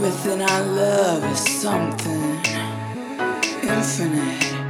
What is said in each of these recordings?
Within our love is something infinite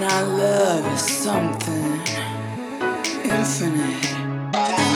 Within our love is something infinite and.